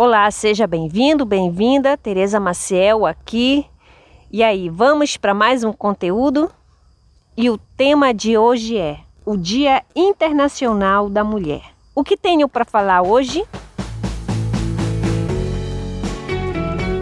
Olá, seja bem-vindo, bem-vinda. Tereza Maciel aqui. E aí, vamos para mais um conteúdo? E o tema de hoje é o Dia Internacional da Mulher. O que tenho para falar hoje?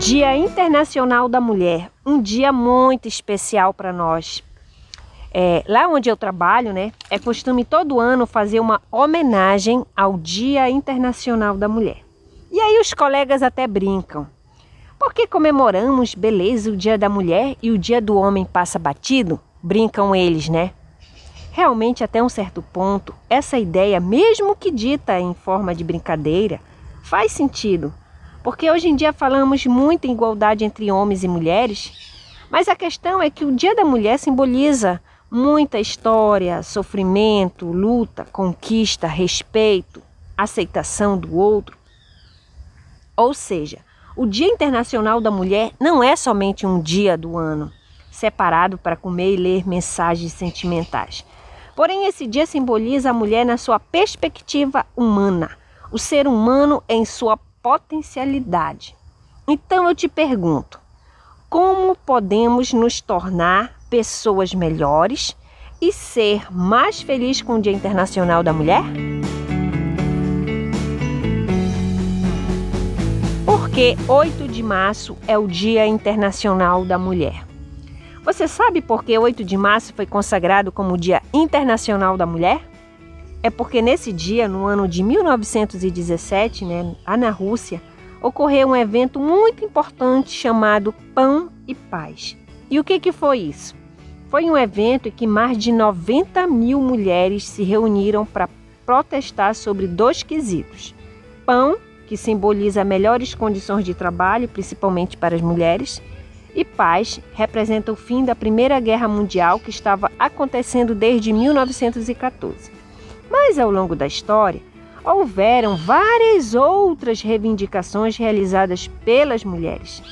Dia Internacional da Mulher, um dia muito especial para nós. É, lá onde eu trabalho, né, é costume todo ano fazer uma homenagem ao Dia Internacional da Mulher. E aí os colegas até brincam. Porque comemoramos, beleza, o Dia da Mulher e o Dia do Homem passa batido? Brincam eles, né? Realmente, até um certo ponto, essa ideia, mesmo que dita em forma de brincadeira, faz sentido. Porque hoje em dia falamos muito em igualdade entre homens e mulheres, mas a questão é que o Dia da Mulher simboliza muita história, sofrimento, luta, conquista, respeito, aceitação do outro. Ou seja, o Dia Internacional da Mulher não é somente um dia do ano, separado para comer e ler mensagens sentimentais. Porém, esse dia simboliza a mulher na sua perspectiva humana, o ser humano em sua potencialidade. Então eu te pergunto: como podemos nos tornar pessoas melhores e ser mais felizes com o Dia Internacional da Mulher? Porque 8 de março é o Dia Internacional da Mulher. Você sabe por que 8 de março foi consagrado como Dia Internacional da Mulher? É porque nesse dia, no ano de 1917, né, na Rússia, ocorreu um evento muito importante chamado Pão e Paz. E o que, que foi isso? Foi um evento em que mais de 90 mil mulheres se reuniram para protestar sobre dois quesitos: pão que simboliza melhores condições de trabalho, principalmente para as mulheres, e paz representa o fim da Primeira Guerra Mundial que estava acontecendo desde 1914. Mas ao longo da história, houveram várias outras reivindicações realizadas pelas mulheres.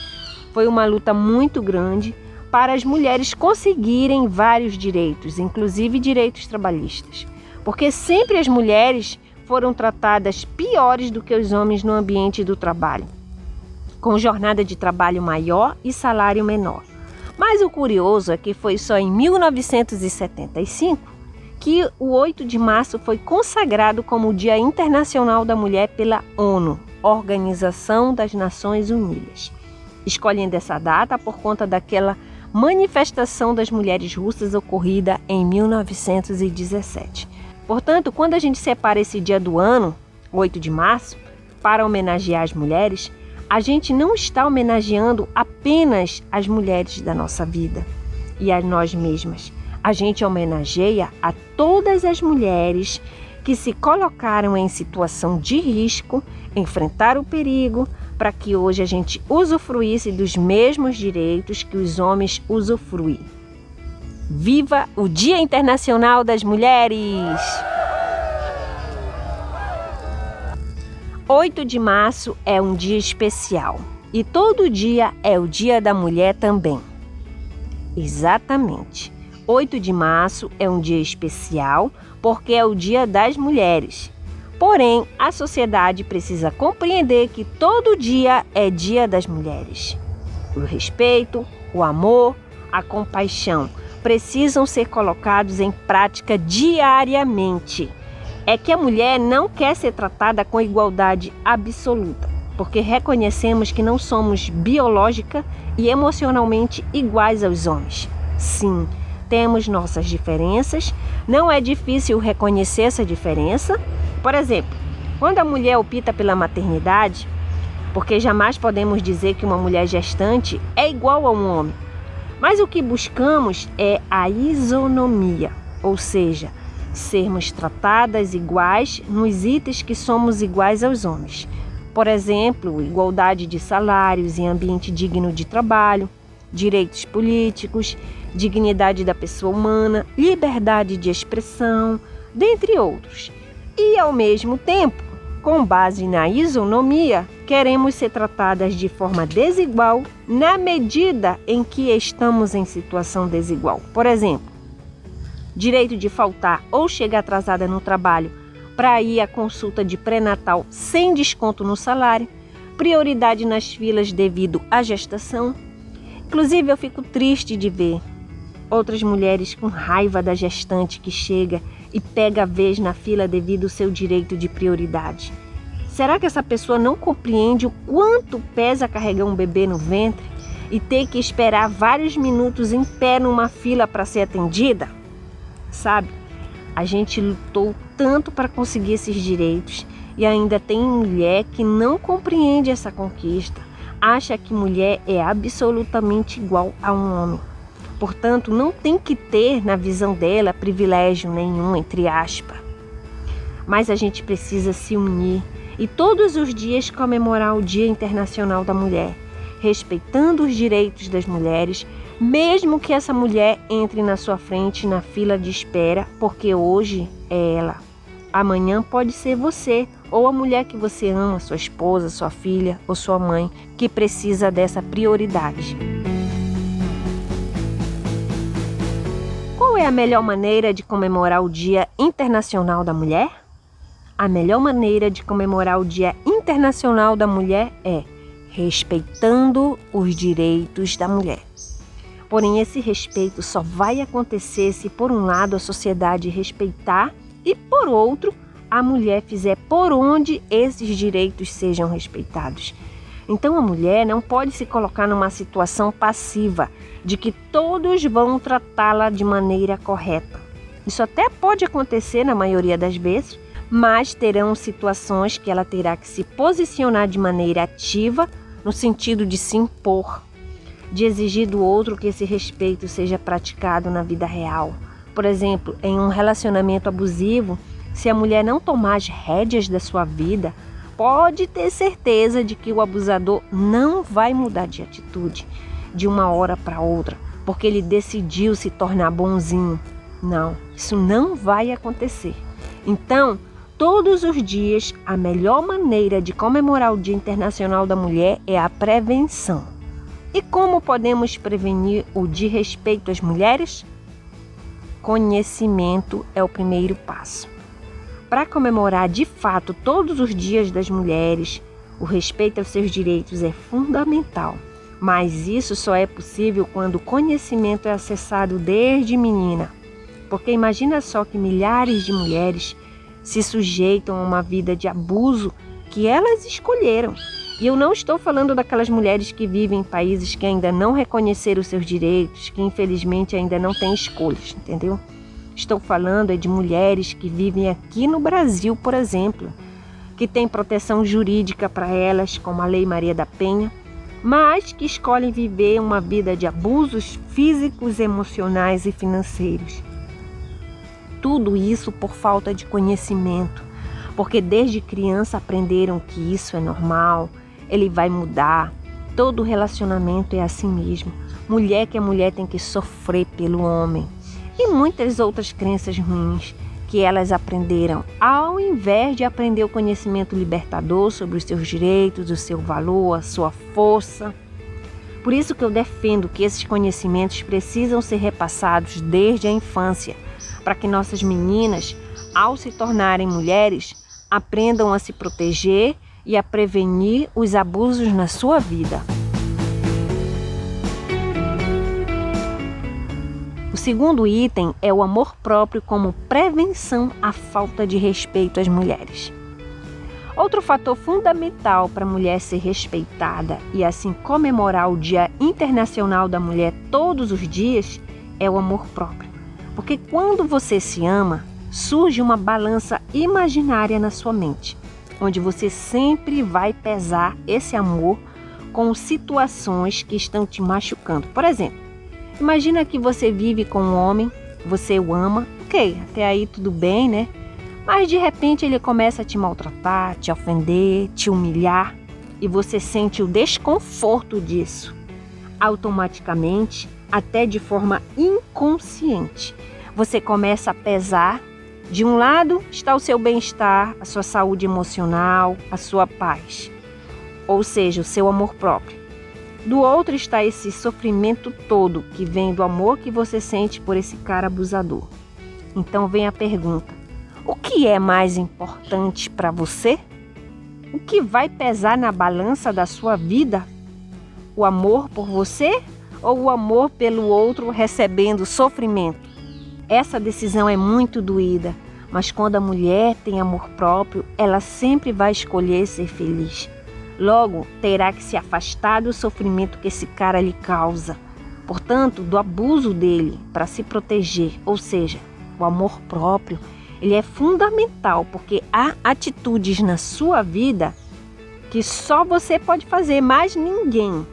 Foi uma luta muito grande para as mulheres conseguirem vários direitos, inclusive direitos trabalhistas, porque sempre as mulheres foram tratadas piores do que os homens no ambiente do trabalho, com jornada de trabalho maior e salário menor. Mas o curioso é que foi só em 1975 que o 8 de março foi consagrado como o Dia Internacional da Mulher pela ONU, Organização das Nações Unidas, escolhendo essa data por conta daquela manifestação das mulheres russas ocorrida em 1917. Portanto, quando a gente separa esse dia do ano, 8 de março, para homenagear as mulheres, a gente não está homenageando apenas as mulheres da nossa vida e a nós mesmas. A gente homenageia a todas as mulheres que se colocaram em situação de risco, enfrentaram o perigo, para que hoje a gente usufruísse dos mesmos direitos que os homens usufruem. Viva o Dia Internacional das Mulheres! 8 de março é um dia especial e todo dia é o Dia da Mulher também. Exatamente. 8 de março é um dia especial porque é o Dia das Mulheres. Porém, a sociedade precisa compreender que todo dia é Dia das Mulheres. O respeito, o amor, a compaixão precisam ser colocados em prática diariamente. É que a mulher não quer ser tratada com igualdade absoluta, porque reconhecemos que não somos biológica e emocionalmente iguais aos homens. Sim, temos nossas diferenças, não é difícil reconhecer essa diferença. Por exemplo, quando a mulher opta pela maternidade, porque jamais podemos dizer que uma mulher gestante é igual a um homem mas o que buscamos é a isonomia, ou seja, sermos tratadas iguais nos itens que somos iguais aos homens. Por exemplo, igualdade de salários e ambiente digno de trabalho, direitos políticos, dignidade da pessoa humana, liberdade de expressão, dentre outros. E, ao mesmo tempo, com base na isonomia, queremos ser tratadas de forma desigual na medida em que estamos em situação desigual. Por exemplo, direito de faltar ou chegar atrasada no trabalho para ir à consulta de pré-natal sem desconto no salário, prioridade nas filas devido à gestação. Inclusive, eu fico triste de ver outras mulheres com raiva da gestante que chega e pega a vez na fila devido ao seu direito de prioridade. Será que essa pessoa não compreende o quanto pesa carregar um bebê no ventre e ter que esperar vários minutos em pé numa fila para ser atendida? Sabe, a gente lutou tanto para conseguir esses direitos e ainda tem mulher que não compreende essa conquista, acha que mulher é absolutamente igual a um homem. Portanto, não tem que ter, na visão dela, privilégio nenhum, entre aspas. Mas a gente precisa se unir e todos os dias comemorar o Dia Internacional da Mulher, respeitando os direitos das mulheres, mesmo que essa mulher entre na sua frente na fila de espera, porque hoje é ela. Amanhã pode ser você ou a mulher que você ama, sua esposa, sua filha ou sua mãe, que precisa dessa prioridade. Qual é a melhor maneira de comemorar o Dia Internacional da Mulher? A melhor maneira de comemorar o Dia Internacional da Mulher é respeitando os direitos da mulher. Porém, esse respeito só vai acontecer se, por um lado, a sociedade respeitar e, por outro, a mulher fizer por onde esses direitos sejam respeitados. Então a mulher não pode se colocar numa situação passiva de que todos vão tratá-la de maneira correta. Isso até pode acontecer na maioria das vezes, mas terão situações que ela terá que se posicionar de maneira ativa, no sentido de se impor, de exigir do outro que esse respeito seja praticado na vida real. Por exemplo, em um relacionamento abusivo, se a mulher não tomar as rédeas da sua vida, pode ter certeza de que o abusador não vai mudar de atitude de uma hora para outra, porque ele decidiu se tornar bonzinho. Não, isso não vai acontecer. Então, todos os dias, a melhor maneira de comemorar o Dia Internacional da Mulher é a prevenção. E como podemos prevenir o desrespeito às mulheres? Conhecimento é o primeiro passo. Para comemorar de fato todos os dias das mulheres, o respeito aos seus direitos é fundamental. Mas isso só é possível quando o conhecimento é acessado desde menina. Porque imagina só que milhares de mulheres se sujeitam a uma vida de abuso que elas escolheram. E eu não estou falando daquelas mulheres que vivem em países que ainda não reconheceram seus direitos, que infelizmente ainda não têm escolhas, entendeu? Estou falando é de mulheres que vivem aqui no Brasil, por exemplo, que têm proteção jurídica para elas, como a Lei Maria da Penha, mas que escolhem viver uma vida de abusos físicos, emocionais e financeiros. Tudo isso por falta de conhecimento, porque desde criança aprenderam que isso é normal, ele vai mudar. Todo relacionamento é assim mesmo. Mulher que é mulher tem que sofrer pelo homem e muitas outras crenças ruins que elas aprenderam, ao invés de aprender o conhecimento libertador sobre os seus direitos, o seu valor, a sua força. Por isso que eu defendo que esses conhecimentos precisam ser repassados desde a infância, para que nossas meninas, ao se tornarem mulheres, aprendam a se proteger e a prevenir os abusos na sua vida. Segundo item é o amor próprio como prevenção à falta de respeito às mulheres. Outro fator fundamental para a mulher ser respeitada e assim comemorar o Dia Internacional da Mulher todos os dias é o amor próprio. Porque quando você se ama, surge uma balança imaginária na sua mente, onde você sempre vai pesar esse amor com situações que estão te machucando. Por exemplo, Imagina que você vive com um homem, você o ama, ok, até aí tudo bem, né? Mas de repente ele começa a te maltratar, te ofender, te humilhar e você sente o desconforto disso. Automaticamente, até de forma inconsciente, você começa a pesar. De um lado está o seu bem-estar, a sua saúde emocional, a sua paz, ou seja, o seu amor próprio. Do outro está esse sofrimento todo que vem do amor que você sente por esse cara abusador. Então vem a pergunta: o que é mais importante para você? O que vai pesar na balança da sua vida? O amor por você ou o amor pelo outro recebendo sofrimento? Essa decisão é muito doída, mas quando a mulher tem amor próprio, ela sempre vai escolher ser feliz. Logo, terá que se afastar do sofrimento que esse cara lhe causa. Portanto, do abuso dele para se proteger, ou seja, o amor próprio, ele é fundamental porque há atitudes na sua vida que só você pode fazer, mais ninguém.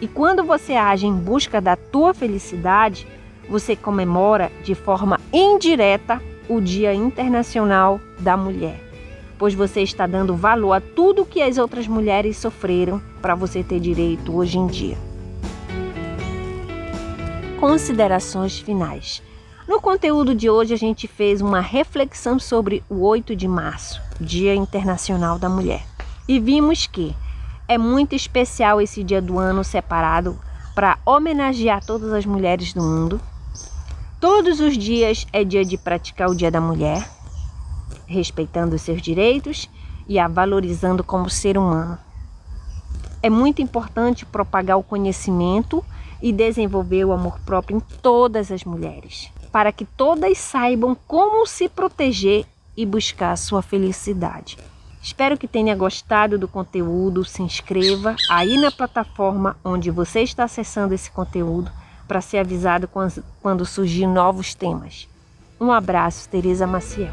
E quando você age em busca da tua felicidade, você comemora de forma indireta o Dia Internacional da Mulher, pois você está dando valor a tudo que as outras mulheres sofreram para você ter direito hoje em dia. Considerações finais. No conteúdo de hoje, a gente fez uma reflexão sobre o 8 de março, Dia Internacional da Mulher, e vimos que é muito especial esse dia do ano separado para homenagear todas as mulheres do mundo. Todos os dias é dia de praticar o Dia da Mulher, respeitando seus direitos e a valorizando como ser humano. É muito importante propagar o conhecimento e desenvolver o amor próprio em todas as mulheres, para que todas saibam como se proteger e buscar a sua felicidade. Espero que tenha gostado do conteúdo. Se inscreva aí na plataforma onde você está acessando esse conteúdo para ser avisado quando surgir novos temas. Um abraço, Tereza Maciel.